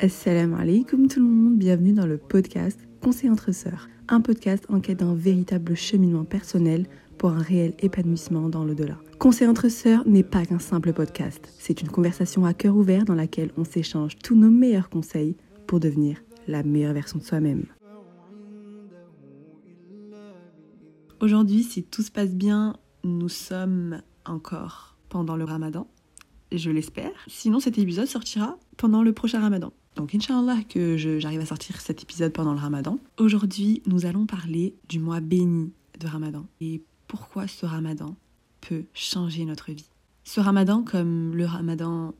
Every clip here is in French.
Assalamu alaikum tout le monde, bienvenue dans le podcast Conseil entre sœurs, un podcast en quête d'un véritable cheminement personnel pour un réel épanouissement dans l'au-delà. Conseil entre sœurs n'est pas qu'un simple podcast, c'est une conversation à cœur ouvert dans laquelle on s'échange tous nos meilleurs conseils pour devenir la meilleure version de soi-même. Aujourd'hui, si tout se passe bien, nous sommes encore pendant le ramadan, je l'espère. Sinon, cet épisode sortira pendant le prochain ramadan. Donc, Inch'Allah, que j'arrive à sortir cet épisode pendant le ramadan. Aujourd'hui, nous allons parler du mois béni de ramadan et pourquoi ce ramadan peut changer notre vie. Ce ramadan, comme le ramadan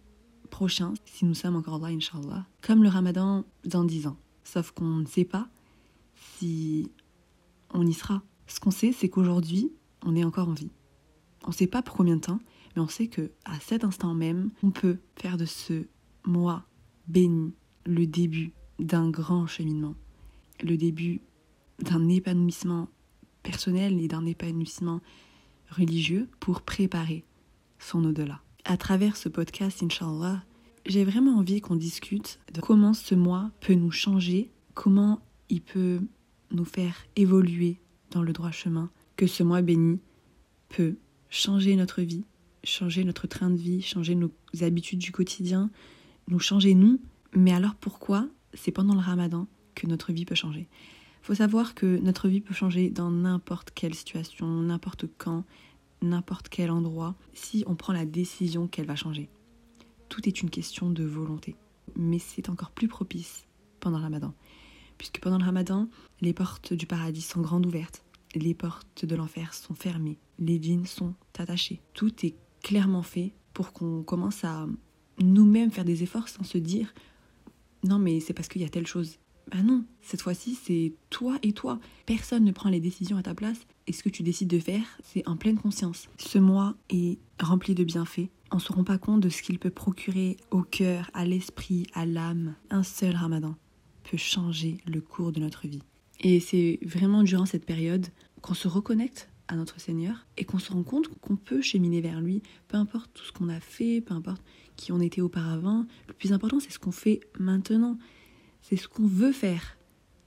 prochain, si nous sommes encore là, Inch'Allah, comme le ramadan dans 10 ans. Sauf qu'on ne sait pas si on y sera. Ce qu'on sait, c'est qu'aujourd'hui, on est encore en vie. On ne sait pas pour combien de temps, mais on sait que à cet instant même, on peut faire de ce mois béni le début d'un grand cheminement, le début d'un épanouissement personnel et d'un épanouissement religieux pour préparer son au-delà. À travers ce podcast, Inch'Allah, j'ai vraiment envie qu'on discute de comment ce mois peut nous changer, comment il peut nous faire évoluer dans le droit chemin, que ce mois béni peut changer notre vie, changer notre train de vie, changer nos habitudes du quotidien, nous changer nous, mais alors pourquoi c'est pendant le ramadan que notre vie peut changer? Il faut savoir que notre vie peut changer dans n'importe quelle situation, n'importe quand, n'importe quel endroit, si on prend la décision qu'elle va changer. Tout est une question de volonté. Mais c'est encore plus propice pendant le ramadan. Puisque pendant le ramadan, les portes du paradis sont grandes ouvertes, les portes de l'enfer sont fermées, les djinns sont attachés. Tout est clairement fait pour qu'on commence à nous-mêmes faire des efforts sans se dire non mais c'est parce qu'il y a telle chose. Ben non, cette fois-ci c'est toi et toi. Personne ne prend les décisions à ta place et ce que tu décides de faire, c'est en pleine conscience. Ce mois est rempli de bienfaits. On ne se rend pas compte de ce qu'il peut procurer au cœur, à l'esprit, à l'âme. Un seul ramadan peut changer le cours de notre vie. Et c'est vraiment durant cette période qu'on se reconnecte à notre Seigneur et qu'on se rend compte qu'on peut cheminer vers lui, peu importe tout ce qu'on a fait, peu importe qui on était auparavant. Le plus important, c'est ce qu'on fait maintenant. C'est ce qu'on veut faire.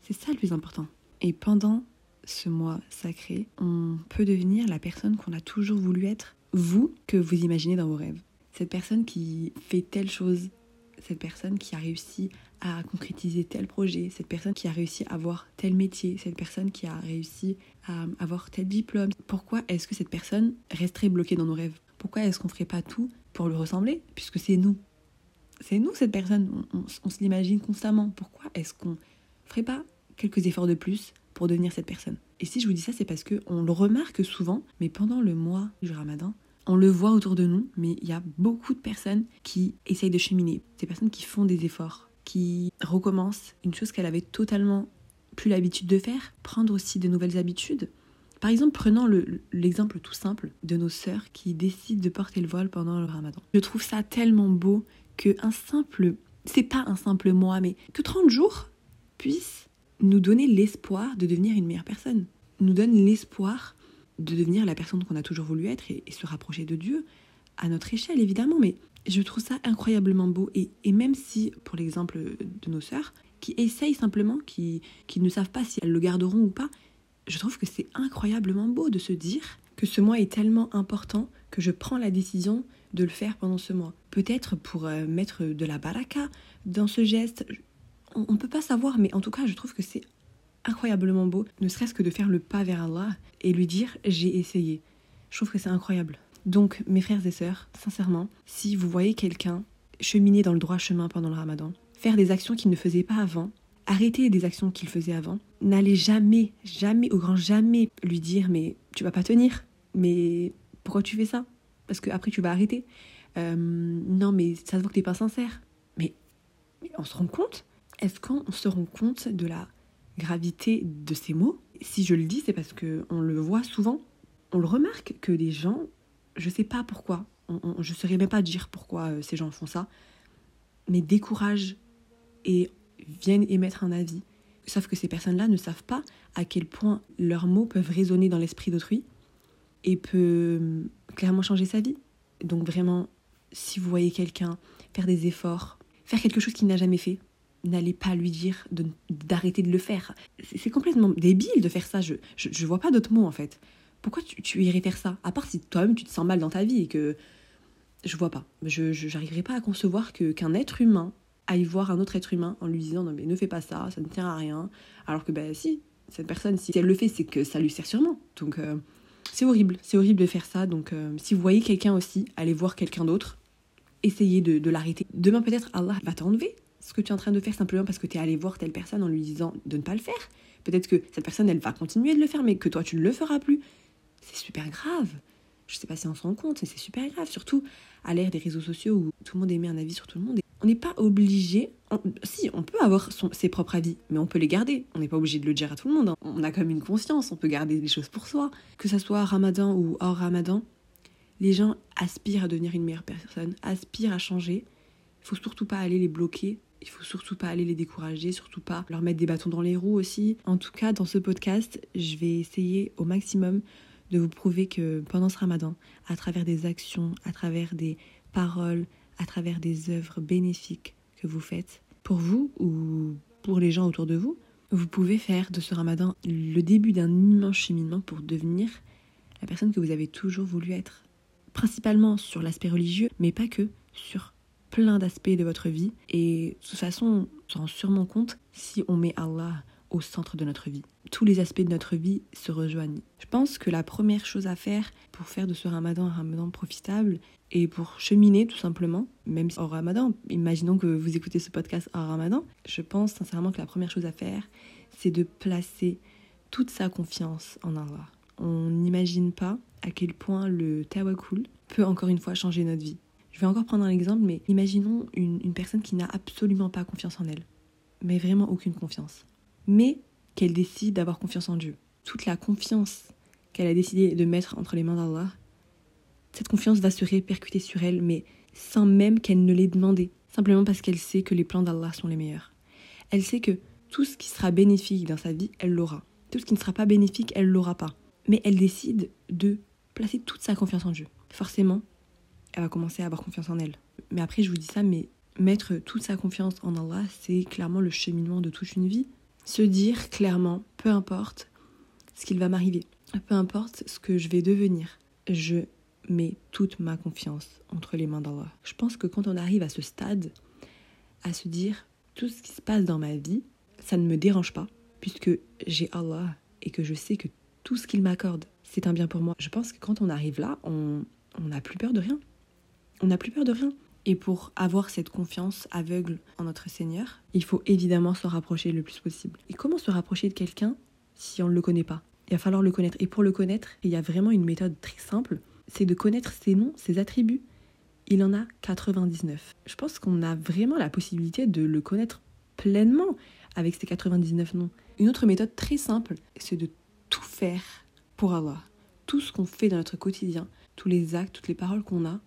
C'est ça le plus important. Et pendant ce mois sacré, on peut devenir la personne qu'on a toujours voulu être. Vous, que vous imaginez dans vos rêves. Cette personne qui fait telle chose, cette personne qui a réussi à concrétiser tel projet, cette personne qui a réussi à avoir tel métier, cette personne qui a réussi à avoir tel diplôme. Pourquoi est-ce que cette personne resterait bloquée dans nos rêves? Pourquoi est-ce qu'on ferait pas tout pour lui ressembler Puisque c'est nous. C'est nous cette personne, on, on se l'imagine constamment. Pourquoi est-ce qu'on ferait pas quelques efforts de plus pour devenir cette personne? Et si je vous dis ça, c'est parce que on le remarque souvent, mais pendant le mois du ramadan, on le voit autour de nous, mais il y a beaucoup de personnes qui essayent de cheminer. Des personnes qui font des efforts, qui recommencent une chose qu'elle avait totalement plus l'habitude de faire, prendre aussi de nouvelles habitudes. Par exemple, prenons l'exemple tout simple de nos sœurs qui décident de porter le voile pendant le ramadan. Je trouve ça tellement beau que un simple, c'est pas un simple mois, mais que 30 jours puissent nous donner l'espoir de devenir une meilleure personne, nous donne l'espoir de devenir la personne qu'on a toujours voulu être et, se rapprocher de Dieu, à notre échelle évidemment, mais je trouve ça incroyablement beau. Et, même si, pour l'exemple de nos sœurs, qui essayent simplement, qui, qui ne savent pas si elles le garderont ou pas, je trouve que c'est incroyablement beau de se dire que ce mois est tellement important que je prends la décision de le faire pendant ce mois. Peut-être pour euh, mettre de la baraka dans ce geste. On ne peut pas savoir, mais en tout cas, je trouve que c'est incroyablement beau, ne serait-ce que de faire le pas vers Allah et lui dire j'ai essayé. Je trouve que c'est incroyable. Donc, mes frères et sœurs, sincèrement, si vous voyez quelqu'un cheminer dans le droit chemin pendant le ramadan, faire des actions qu'il ne faisait pas avant, arrêter des actions qu'il faisait avant, n'allez jamais, jamais, au grand jamais lui dire mais tu vas pas tenir, mais pourquoi tu fais ça? Parce que après tu vas arrêter. Euh, non mais ça se voit que t'es pas sincère. Mais, on se rend compte? Est-ce qu'on se rend compte de la gravité de ces mots? Si je le dis, c'est parce que on le voit souvent. On le remarque que les gens, je sais pas pourquoi, je ne saurais même pas dire pourquoi euh, ces gens font ça, mais découragent et viennent émettre un avis. Sauf que ces personnes-là ne savent pas à quel point leurs mots peuvent résonner dans l'esprit d'autrui et peut euh, clairement changer sa vie. Donc vraiment, si vous voyez quelqu'un faire des efforts, faire quelque chose qu'il n'a jamais fait, n'allez pas lui dire d'arrêter de, le faire. C'est complètement débile de faire ça. Je, je, vois pas d'autres mots en fait. Pourquoi tu, tu, irais faire ça? À part si toi-même tu te sens mal dans ta vie et que. Je vois pas. Je n'arriverai pas à concevoir que qu'un être humain aille voir un autre être humain en lui disant non mais ne fais pas ça, ça ne tient à rien. Alors que ben si, cette personne, si elle le fait, c'est que ça lui sert sûrement. Donc euh, c'est horrible, c'est horrible de faire ça. Donc euh, si vous voyez quelqu'un aussi, allez voir quelqu'un d'autre, essayez de, de l'arrêter. Demain peut-être Allah va t'enlever ce que tu es en train de faire simplement parce que tu es allé voir telle personne en lui disant de ne pas le faire. Peut-être que cette personne, elle va continuer de le faire, mais que toi, tu ne le feras plus. C'est super grave. Je sais pas si on se rend compte, mais c'est super grave. Surtout à l'ère des réseaux sociaux où tout le monde émet un avis sur tout le monde. On n'est pas obligé. si, on peut avoir ses propres avis, mais on peut les garder. On n'est pas obligé de le dire à tout le monde. Hein. On a comme une conscience, on peut garder des choses pour soi. Que ça soit ramadan ou hors ramadan, les gens aspirent à devenir une meilleure personne, aspirent à changer. Il faut surtout pas aller les bloquer il faut surtout pas aller les décourager, surtout pas leur mettre des bâtons dans les roues aussi. En tout cas, dans ce podcast, je vais essayer au maximum de vous prouver que pendant ce ramadan, à travers des actions, à travers des paroles, à travers des œuvres bénéfiques que vous faites, pour vous ou pour les gens autour de vous, vous pouvez faire de ce ramadan le début d'un immense cheminement pour devenir la personne que vous avez toujours voulu être. Principalement sur l'aspect religieux, mais pas que, sur plein d'aspects de votre vie. Et de toute façon, on se rend sûrement compte si on met Allah au centre de notre vie. Tous les aspects de notre vie se rejoignent. Je pense que la première chose à faire pour faire de ce ramadan un ramadan profitable et pour cheminer tout simplement, même au ramadan, imaginons que vous écoutez ce podcast en ramadan, je pense sincèrement que la première chose à faire, c'est de placer toute sa confiance en Allah. On n'imagine pas à quel point le tawakkul peut encore une fois changer notre vie. Je vais encore prendre un exemple, mais imaginons une, personne qui n'a absolument pas confiance en elle, mais vraiment aucune confiance, mais qu'elle décide d'avoir confiance en Dieu. Toute la confiance qu'elle a décidé de mettre entre les mains d'Allah, cette confiance va se répercuter sur elle, mais sans même qu'elle ne l'ait demandé, simplement parce qu'elle sait que les plans d'Allah sont les meilleurs. Elle sait que tout ce qui sera bénéfique dans sa vie, elle l'aura. Tout ce qui ne sera pas bénéfique, elle l'aura pas. Mais elle décide de placer toute sa confiance en Dieu. Forcément, elle va commencer à avoir confiance en elle. Mais après, je vous dis ça, mais mettre toute sa confiance en Allah, c'est clairement le cheminement de toute une vie. Se dire clairement, peu importe ce qu'il va m'arriver, peu importe ce que je vais devenir, je mets toute ma confiance entre les mains d'Allah. Je pense que quand on arrive à ce stade, à se dire, tout ce qui se passe dans ma vie, ça ne me dérange pas, puisque j'ai Allah et que je sais que tout ce qu'il m'accorde, c'est un bien pour moi. Je pense que quand on arrive là, on n'a plus peur de rien on n'a plus peur de rien. Et pour avoir cette confiance aveugle en notre Seigneur, il faut évidemment se rapprocher le plus possible. Et comment se rapprocher de quelqu'un si on ne le connaît pas? Il va falloir le connaître. Et pour le connaître, il y a vraiment une méthode très simple, c'est de connaître ses noms, ses attributs. Il en a 99. Je pense qu'on a vraiment la possibilité de le connaître pleinement avec ces 99 noms. Une autre méthode très simple, c'est de tout faire pour Allah. Tout ce qu'on fait dans notre quotidien, tous les actes, toutes les paroles qu'on a,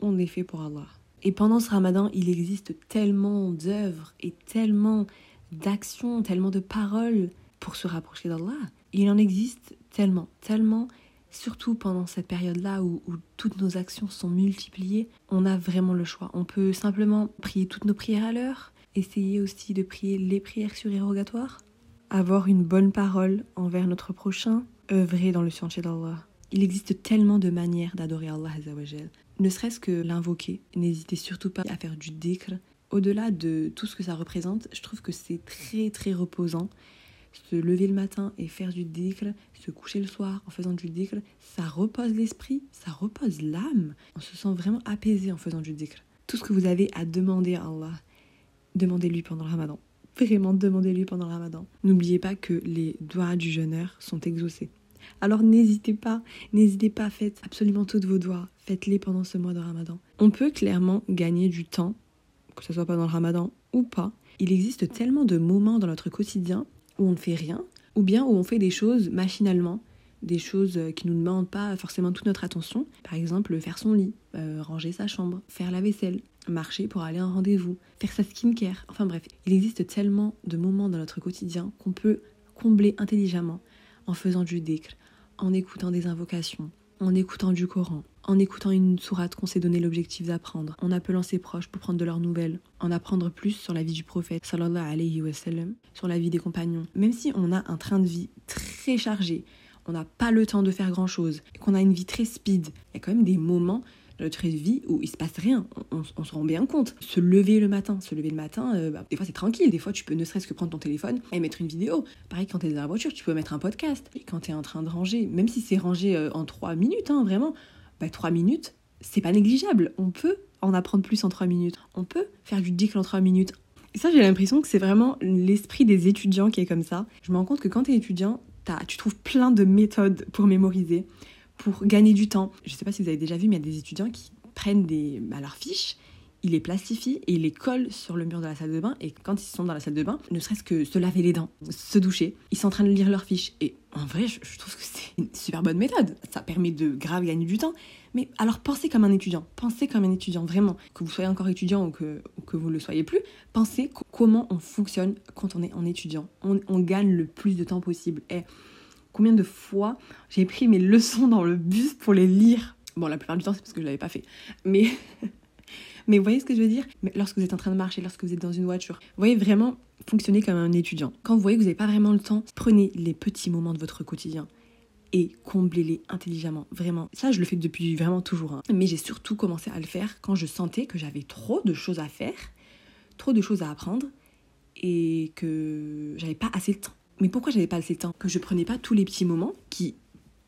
on est fait pour Allah. Et pendant ce ramadan, il existe tellement d'œuvres et tellement d'actions, tellement de paroles pour se rapprocher d'Allah. Il en existe tellement, tellement, surtout pendant cette période-là où, où, toutes nos actions sont multipliées, on a vraiment le choix. On peut simplement prier toutes nos prières à l'heure, essayer aussi de prier les prières surérogatoires, avoir une bonne parole envers notre prochain, œuvrer dans le sentier d'Allah. Il existe tellement de manières d'adorer Allah ne serait-ce que l'invoquer. N'hésitez surtout pas à faire du dhikr. Au-delà de tout ce que ça représente, je trouve que c'est très très reposant. Se lever le matin et faire du dhikr, se coucher le soir en faisant du dhikr, ça repose l'esprit, ça repose l'âme. On se sent vraiment apaisé en faisant du dhikr. Tout ce que vous avez à demander à Allah, demandez-lui pendant le ramadan. Vraiment, demandez-lui pendant le ramadan. N'oubliez pas que les doigts du jeûneur sont exaucés. Alors n'hésitez pas, n'hésitez pas, faites absolument toutes vos doigts, faites-les pendant ce mois de ramadan. On peut clairement gagner du temps, que ce soit pendant le ramadan ou pas. Il existe tellement de moments dans notre quotidien où on ne fait rien, ou bien où on fait des choses machinalement, des choses qui ne nous demandent pas forcément toute notre attention. Par exemple, faire son lit, euh, ranger sa chambre, faire la vaisselle, marcher pour aller à un rendez-vous, faire sa skincare. Enfin bref, il existe tellement de moments dans notre quotidien qu'on peut combler intelligemment en faisant du dhikr, en écoutant des invocations, en écoutant du Coran, en écoutant une sourate qu'on s'est donné l'objectif d'apprendre, en appelant ses proches pour prendre de leurs nouvelles, en apprendre plus sur la vie du prophète, sallallahu alayhi wa sallam, sur la vie des compagnons. Même si on a un train de vie très chargé, on n'a pas le temps de faire grand chose, qu'on a une vie très speed, il y a quand même des moments dans notre vie où il se passe rien, on, se rend bien compte. Se lever le matin, se lever le matin, euh, bah, des fois c'est tranquille, des fois tu peux ne serait-ce que prendre ton téléphone et mettre une vidéo. Pareil quand tu es dans la voiture, tu peux mettre un podcast. Et quand tu es en train de ranger, même si c'est rangé euh, en trois minutes, hein, vraiment, bah, trois minutes, c'est pas négligeable. On peut en apprendre plus en trois minutes. On peut faire du dicle en trois minutes. Et ça, j'ai l'impression que c'est vraiment l'esprit des étudiants qui est comme ça. Je me rends compte que quand tu es étudiant, tu trouves plein de méthodes pour mémoriser pour gagner du temps. Je ne sais pas si vous avez déjà vu, mais il y a des étudiants qui prennent des, bah, leurs fiches, ils les plastifient et ils les collent sur le mur de la salle de bain. Et quand ils sont dans la salle de bain, ne serait-ce que se laver les dents, se doucher, ils sont en train de lire leurs fiches. Et en vrai, je, trouve que c'est une super bonne méthode. Ça permet de grave gagner du temps. Mais alors pensez comme un étudiant. Pensez comme un étudiant, vraiment. Que vous soyez encore étudiant ou que, vous ne le soyez plus, pensez comment on fonctionne quand on est en étudiant. On, on gagne le plus de temps possible. Et combien de fois j'ai pris mes leçons dans le bus pour les lire. Bon, la plupart du temps, c'est parce que je l'avais pas fait. Mais, mais vous voyez ce que je veux dire? Lorsque vous êtes en train de marcher, lorsque vous êtes dans une voiture, vous voyez vraiment fonctionner comme un étudiant. Quand vous voyez que vous n'avez pas vraiment le temps, prenez les petits moments de votre quotidien et comblez-les intelligemment. Vraiment. Ça, je le fais depuis vraiment toujours. Hein. Mais j'ai surtout commencé à le faire quand je sentais que j'avais trop de choses à faire, trop de choses à apprendre et que j'avais pas assez de temps. Mais pourquoi j'avais pas assez de temps? Que je prenais pas tous les petits moments qui,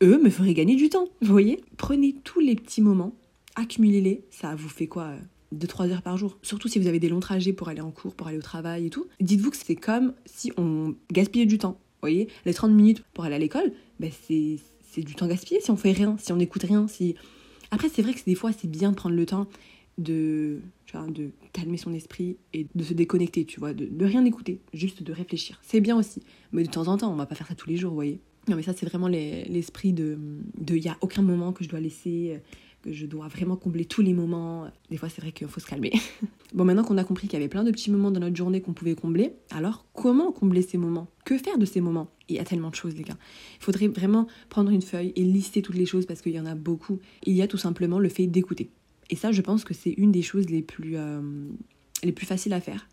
eux, me feraient gagner du temps. Vous voyez? Prenez tous les petits moments, accumulez-les. Ça vous fait quoi 2-3 heures par jour? Surtout si vous avez des longs trajets pour aller en cours, pour aller au travail et tout. Dites-vous que c'est comme si on gaspillait du temps. Vous voyez? Les 30 minutes pour aller à l'école, ben c'est, c'est du temps gaspillé si on fait rien, si on n'écoute rien. Si... Après, c'est vrai que des fois, c'est bien de prendre le temps de, de calmer son esprit et de se déconnecter, tu vois, de, rien écouter, juste de réfléchir. C'est bien aussi, mais de temps en temps, on va pas faire ça tous les jours, vous voyez. Non, mais ça, c'est vraiment l'esprit de il n'y a aucun moment que je dois laisser, que je dois vraiment combler tous les moments. Des fois, c'est vrai qu'il faut se calmer. bon, maintenant qu'on a compris qu'il y avait plein de petits moments dans notre journée qu'on pouvait combler, alors comment combler ces moments? Que faire de ces moments? Il y a tellement de choses, les gars. Il faudrait vraiment prendre une feuille et lister toutes les choses parce qu'il y en a beaucoup. Il y a tout simplement le fait d'écouter. Et ça, je pense que c'est une des choses les plus, euh, les plus faciles à faire.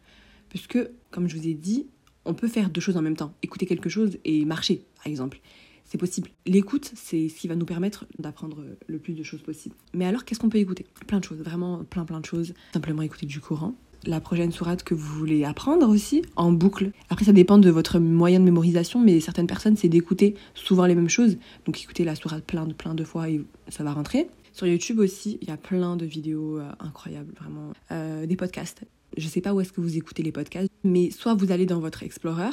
Puisque, comme je vous ai dit, on peut faire deux choses en même temps. Écouter quelque chose et marcher, par exemple. C'est possible. L'écoute, c'est ce qui va nous permettre d'apprendre le plus de choses possible. Mais alors, qu'est-ce qu'on peut écouter? Plein de choses, vraiment plein plein de choses. Simplement écouter du courant. La prochaine sourate que vous voulez apprendre aussi, en boucle. Après, ça dépend de votre moyen de mémorisation, mais certaines personnes, c'est d'écouter souvent les mêmes choses. Donc, écouter la sourate plein de, plein de fois et ça va rentrer. Sur YouTube aussi, il y a plein de vidéos euh, incroyables, vraiment. Euh, des podcasts. Je sais pas où est-ce que vous écoutez les podcasts, mais soit vous allez dans votre Explorer,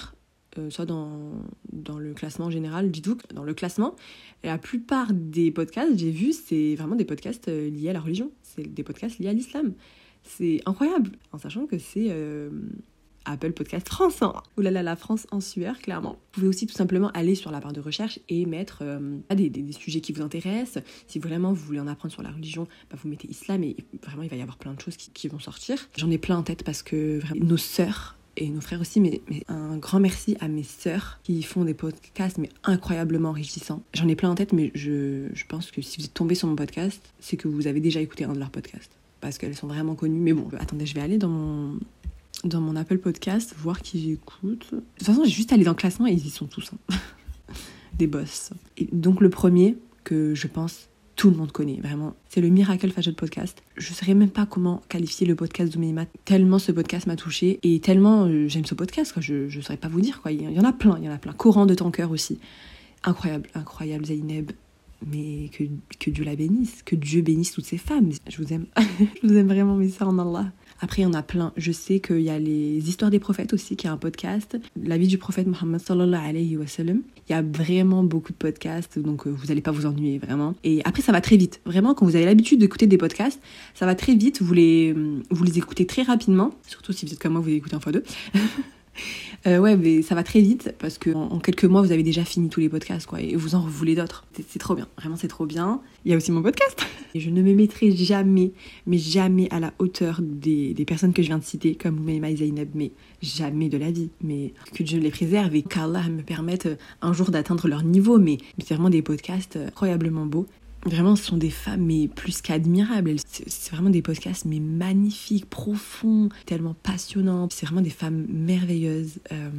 euh, soit dans, dans le classement général. Dites-vous que dans le classement, la plupart des podcasts, j'ai vu, c'est vraiment des podcasts liés à la religion. C'est des podcasts liés à l'islam. C'est incroyable, en sachant que c'est Apple Podcast France. Hein. Ouh là là, la France en sueur, clairement. Vous pouvez aussi tout simplement aller sur la barre de recherche et mettre euh, des, des, sujets qui vous intéressent. Si vraiment vous voulez en apprendre sur la religion, bah, vous mettez islam et vraiment il va y avoir plein de choses qui, vont sortir. J'en ai plein en tête parce que vraiment, nos sœurs et nos frères aussi, mais, mais, un grand merci à mes sœurs qui font des podcasts mais incroyablement enrichissants. J'en ai plein en tête, mais je, je pense que si vous êtes tombé sur mon podcast, c'est que vous avez déjà écouté un de leurs podcasts parce qu'elles sont vraiment connues. Mais bon, attendez, je vais aller dans mon, dans mon Apple Podcast, voir qui j'écoute. De toute façon, j'ai juste allé dans le classement et ils y sont tous. Hein. Des boss. Et donc le premier que je pense tout le monde connaît, vraiment. C'est le Miracle Fashion Podcast. Je ne saurais même pas comment qualifier le podcast d'Ouméima, tellement ce podcast m'a touché et tellement euh, j'aime ce podcast. Je ne saurais pas vous dire, quoi. Il y en a plein, il y en a plein. Courant de ton cœur aussi. Incroyable, incroyable, Zaineb. Mais que, que Dieu la bénisse, que Dieu bénisse toutes ces femmes. Je vous aime. je vous aime vraiment, mes ça en Allah. Après, il y en a plein. Je sais qu'il y a les histoires des prophètes aussi, qui est un podcast. La vie du prophète Mohammed sallallahu alayhi wa sallam. Il y a vraiment beaucoup de podcasts, donc euh, vous n'allez pas vous ennuyer vraiment. Et après, ça va très vite. Vraiment, quand vous avez l'habitude d'écouter des podcasts, ça va très vite. Vous les, vous les écoutez très rapidement. Surtout si vous êtes comme moi, vous les écoutez en fois deux. Euh, ouais, mais ça va très vite parce que en, quelques mois, vous avez déjà fini tous les podcasts, quoi, et vous en voulez d'autres. C'est trop bien, vraiment, c'est trop bien. Il y a aussi mon podcast. Et je ne me mettrai jamais, mais jamais à la hauteur des, personnes que je viens de citer, comme Oumaima et Zainab, mais jamais de la vie. Mais que Dieu les préserve et qu'Allah me permette un jour d'atteindre leur niveau. Mais, mais c'est vraiment des podcasts incroyablement beaux Vraiment, ce sont des femmes, mais plus qu'admirables. C'est vraiment des podcasts, mais magnifiques, profonds, tellement passionnants. C'est vraiment des femmes merveilleuses. Euh,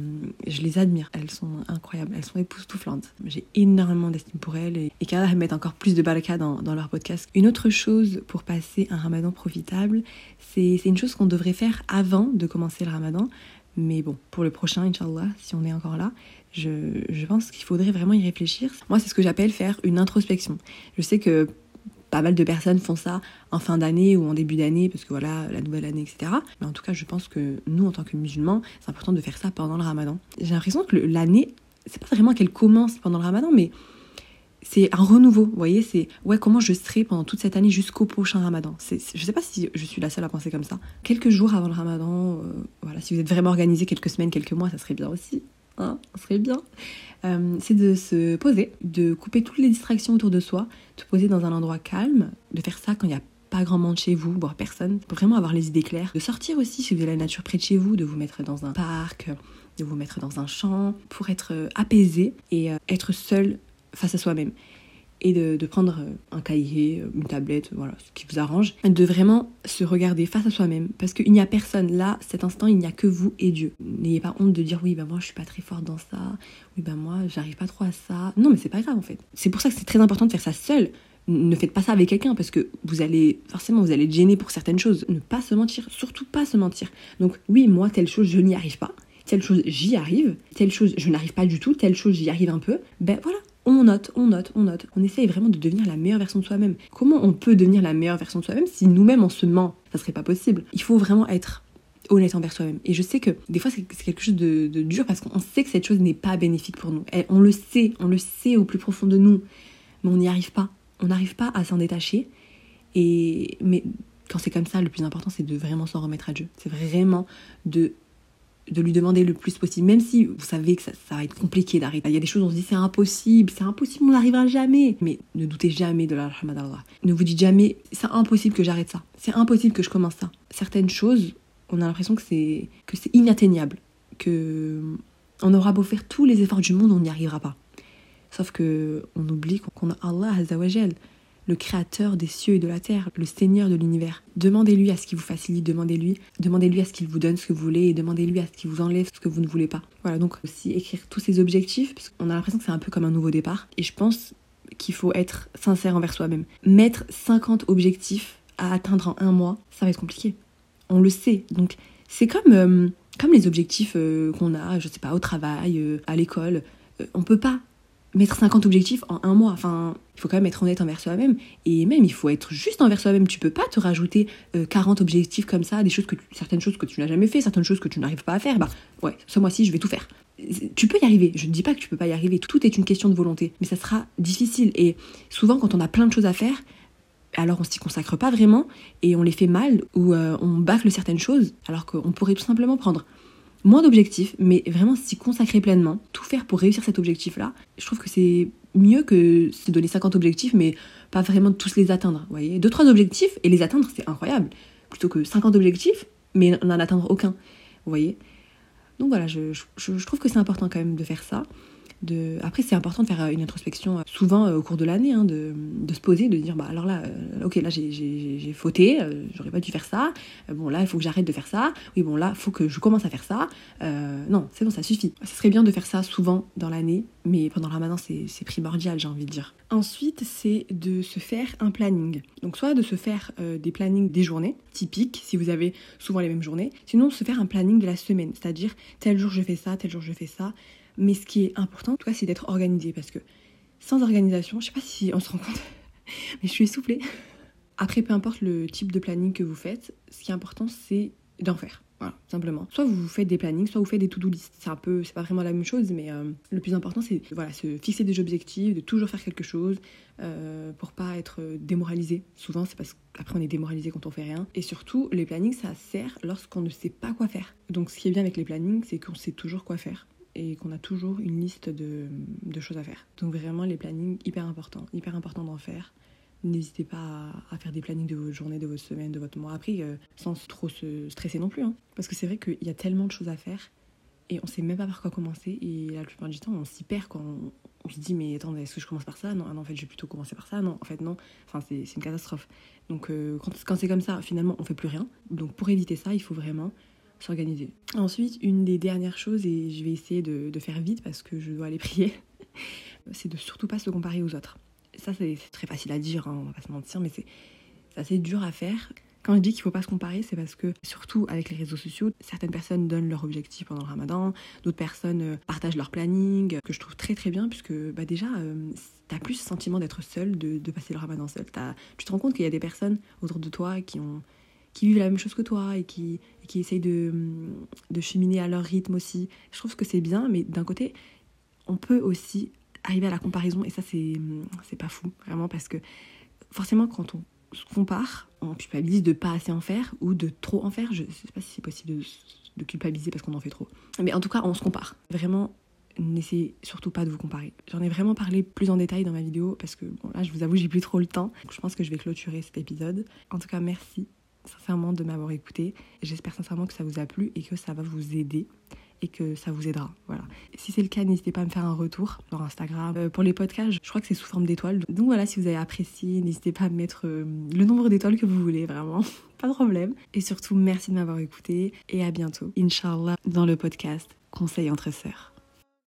je les admire. Elles sont incroyables. Elles sont époustouflantes. J'ai énormément d'estime pour elles et, et qu'elles mettent encore plus de baraka dans, dans leur podcast. Une autre chose pour passer un ramadan profitable, c'est une chose qu'on devrait faire avant de commencer le ramadan. Mais bon, pour le prochain, Inch'Allah, si on est encore là, je, pense qu'il faudrait vraiment y réfléchir. Moi, c'est ce que j'appelle faire une introspection. Je sais que pas mal de personnes font ça en fin d'année ou en début d'année, parce que voilà, la nouvelle année, etc. Mais en tout cas, je pense que nous, en tant que musulmans, c'est important de faire ça pendant le ramadan. J'ai l'impression que l'année, c'est pas vraiment qu'elle commence pendant le ramadan, mais c'est un renouveau, vous voyez, c'est ouais comment je serai pendant toute cette année jusqu'au prochain Ramadan. C'est, je sais pas si je suis la seule à penser comme ça. Quelques jours avant le Ramadan, euh, voilà, si vous êtes vraiment organisé, quelques semaines, quelques mois, ça serait bien aussi. Hein, ça serait bien. Euh, c'est de se poser, de couper toutes les distractions autour de soi, de poser dans un endroit calme, de faire ça quand il n'y a pas grand monde chez vous, voire personne, pour vraiment avoir les idées claires. De sortir aussi si vous avez la nature près de chez vous, de vous mettre dans un parc, de vous mettre dans un champ, pour être apaisé et être seul face à soi-même et de, prendre un cahier, une tablette, voilà, ce qui vous arrange, de vraiment se regarder face à soi-même. Parce qu'il n'y a personne là, cet instant, il n'y a que vous et Dieu. N'ayez pas honte de dire oui, ben moi je suis pas très forte dans ça, oui, ben moi j'arrive pas trop à ça. Non, mais c'est pas grave en fait. C'est pour ça que c'est très important de faire ça seul. Ne faites pas ça avec quelqu'un parce que vous allez, forcément, vous allez être gêner pour certaines choses. Ne pas se mentir, surtout pas se mentir. Donc, oui, moi, telle chose, je n'y arrive pas. Telle chose, j'y arrive. Telle chose, je n'arrive pas du tout. Telle chose, j'y arrive un peu. Ben voilà, on note, on note, on note. On essaye vraiment de devenir la meilleure version de soi-même. Comment on peut devenir la meilleure version de soi-même si nous-mêmes on se ment? Ça serait pas possible. Il faut vraiment être honnête envers soi-même. Et je sais que des fois c'est quelque chose de, dur parce qu'on sait que cette chose n'est pas bénéfique pour nous. on le sait, on le sait au plus profond de nous, mais on n'y arrive pas. On n'arrive pas à s'en détacher. Et mais quand c'est comme ça, le plus important c'est de vraiment s'en remettre à Dieu. C'est vraiment de de lui demander le plus possible, même si vous savez que ça, va être compliqué d'arriver. Il y a des choses on se dit c'est impossible, c'est impossible, on n'arrivera jamais. Mais ne doutez jamais de la. Ne vous dites jamais c'est impossible que j'arrête ça, c'est impossible que je commence ça. Certaines choses, on a l'impression que c'est que c'est inatteignable, que on aura beau faire tous les efforts du monde, on n'y arrivera pas. Sauf que on oublie qu'on a Allah Azzawajal le créateur des cieux et de la terre, le Seigneur de l'univers. Demandez-lui à ce qu'il vous facilite, demandez-lui, demandez-lui à ce qu'il vous donne ce que vous voulez et demandez-lui à ce qu'il vous enlève ce que vous ne voulez pas. Voilà, donc aussi écrire tous ces objectifs, parce qu'on a l'impression que c'est un peu comme un nouveau départ. Et je pense qu'il faut être sincère envers soi-même. Mettre 50 objectifs à atteindre en un mois, ça va être compliqué. On le sait. Donc c'est comme, euh, comme les objectifs euh, qu'on a, je sais pas, au travail, euh, à l'école. on peut pas mettre 50 objectifs en un mois. Enfin, il faut quand même être honnête envers soi-même. Et même, il faut être juste envers soi-même. Tu peux pas te rajouter 40 euh, objectifs comme ça, des choses que certaines choses que tu n'as jamais fait, certaines choses que tu n'arrives pas à faire. Bah, ouais, ce mois-ci, je vais tout faire. Tu peux y arriver. Je ne dis pas que tu peux pas y arriver. Tout est une question de volonté. Mais ça sera difficile. Et souvent, quand on a plein de choses à faire, alors on s'y consacre pas vraiment et on les fait mal ou euh, on bâcle certaines choses alors qu'on pourrait tout simplement prendre moins d'objectifs, mais vraiment s'y consacrer pleinement, tout faire pour réussir cet objectif-là. Je trouve que c'est mieux que se donner 50 objectifs, mais pas vraiment tous les atteindre. Vous voyez, deux trois objectifs et les atteindre, c'est incroyable, plutôt que 50 objectifs, mais n'en atteindre aucun. Vous voyez. Donc voilà, je, je trouve que c'est important quand même de faire ça. Après, c'est important de faire euh, une introspection euh, souvent euh, au cours de l'année, hein, de, se poser, de dire bah alors là, ok, là j'ai fauté, j'aurais pas dû faire ça. bon là, il faut que j'arrête de faire ça. Oui, bon là, il faut que je commence à faire ça. non, c'est bon, ça suffit. Ce serait bien de faire ça souvent dans l'année, mais pendant le ramadan, c'est primordial, j'ai envie de dire. Ensuite, c'est de se faire un planning. Donc soit de se faire des plannings des journées typiques, si vous avez souvent les mêmes journées. Sinon, se faire un planning de la semaine, c'est-à-dire tel jour je fais ça, tel jour je fais ça. Mais ce qui est important, en tout cas, c'est d'être organisé parce que sans organisation, je sais pas si on se rend compte, mais je suis essoufflée. Après, peu importe le type de planning que vous faites, ce qui est important, c'est d'en faire. Voilà, simplement. Soit vous faites des plannings, soit vous faites des to-do list. C'est un peu, c'est pas vraiment la même chose, mais euh, le plus important, c'est voilà, se fixer des objectifs, de toujours faire quelque chose euh, pour pas être démoralisé. Souvent, c'est parce qu'après on est démoralisé quand on fait rien. Et surtout, les plannings, ça sert lorsqu'on ne sait pas quoi faire. Donc, ce qui est bien avec les plannings, c'est qu'on sait toujours quoi faire et qu'on a toujours une liste de, choses à faire. Donc vraiment les plannings hyper importants, hyper important d'en faire. N'hésitez pas à, faire des plannings de votre journée, de votre semaine, de votre mois. Après, euh, sans trop se stresser non plus. Hein. Parce que c'est vrai qu'il y a tellement de choses à faire et on sait même pas par quoi commencer. Et la plupart du temps, on s'y perd quand on se dit mais attends est-ce que je commence par ça? Non, ah non en fait je vais plutôt commencer par ça non en fait non enfin c'est une catastrophe donc euh, quand, quand c'est comme ça finalement on fait plus rien donc pour éviter ça il faut vraiment s'organiser. Ensuite une des dernières choses et je vais essayer de, de faire vite parce que je dois aller prier c'est de surtout pas se comparer aux autres. Ça c'est très facile à dire hein, on va pas se mentir mais c'est assez dur à faire. Quand je dis qu'il ne faut pas se comparer, c'est parce que, surtout avec les réseaux sociaux, certaines personnes donnent leur objectif pendant le ramadan, d'autres personnes euh, partagent leur planning, que je trouve très très bien, puisque bah, déjà, euh, plus ce sentiment d'être seul, de, passer le ramadan seul. Tu te rends compte qu'il y a des personnes autour de toi qui ont qui vivent la même chose que toi et qui, qui essayent de, de cheminer à leur rythme aussi. Je trouve que c'est bien, mais d'un côté, on peut aussi arriver à la comparaison, et ça, c'est pas fou, vraiment, parce que forcément, quand on se compare, on culpabilise de pas assez en faire ou de trop en faire. Je sais pas si c'est possible de, culpabiliser parce qu'on en fait trop. Mais en tout cas, on se compare. Vraiment, n'essayez surtout pas de vous comparer. J'en ai vraiment parlé plus en détail dans ma vidéo parce que bon, là, je vous avoue, j'ai plus trop le temps. je pense que je vais clôturer cet épisode. En tout cas, merci sincèrement de m'avoir écouté. J'espère sincèrement que ça vous a plu et que ça va vous aider et que ça vous aidera. Voilà. Si c'est le cas, n'hésitez pas à me faire un retour sur Instagram. Euh, pour les podcasts, je crois que c'est sous forme d'étoiles. Donc voilà, si vous avez apprécié, n'hésitez pas à mettre euh, le nombre d'étoiles que vous voulez, vraiment. pas de problème. Et surtout, merci de m'avoir écouté et à bientôt, Inch'Allah, dans le podcast Conseil entre sœurs.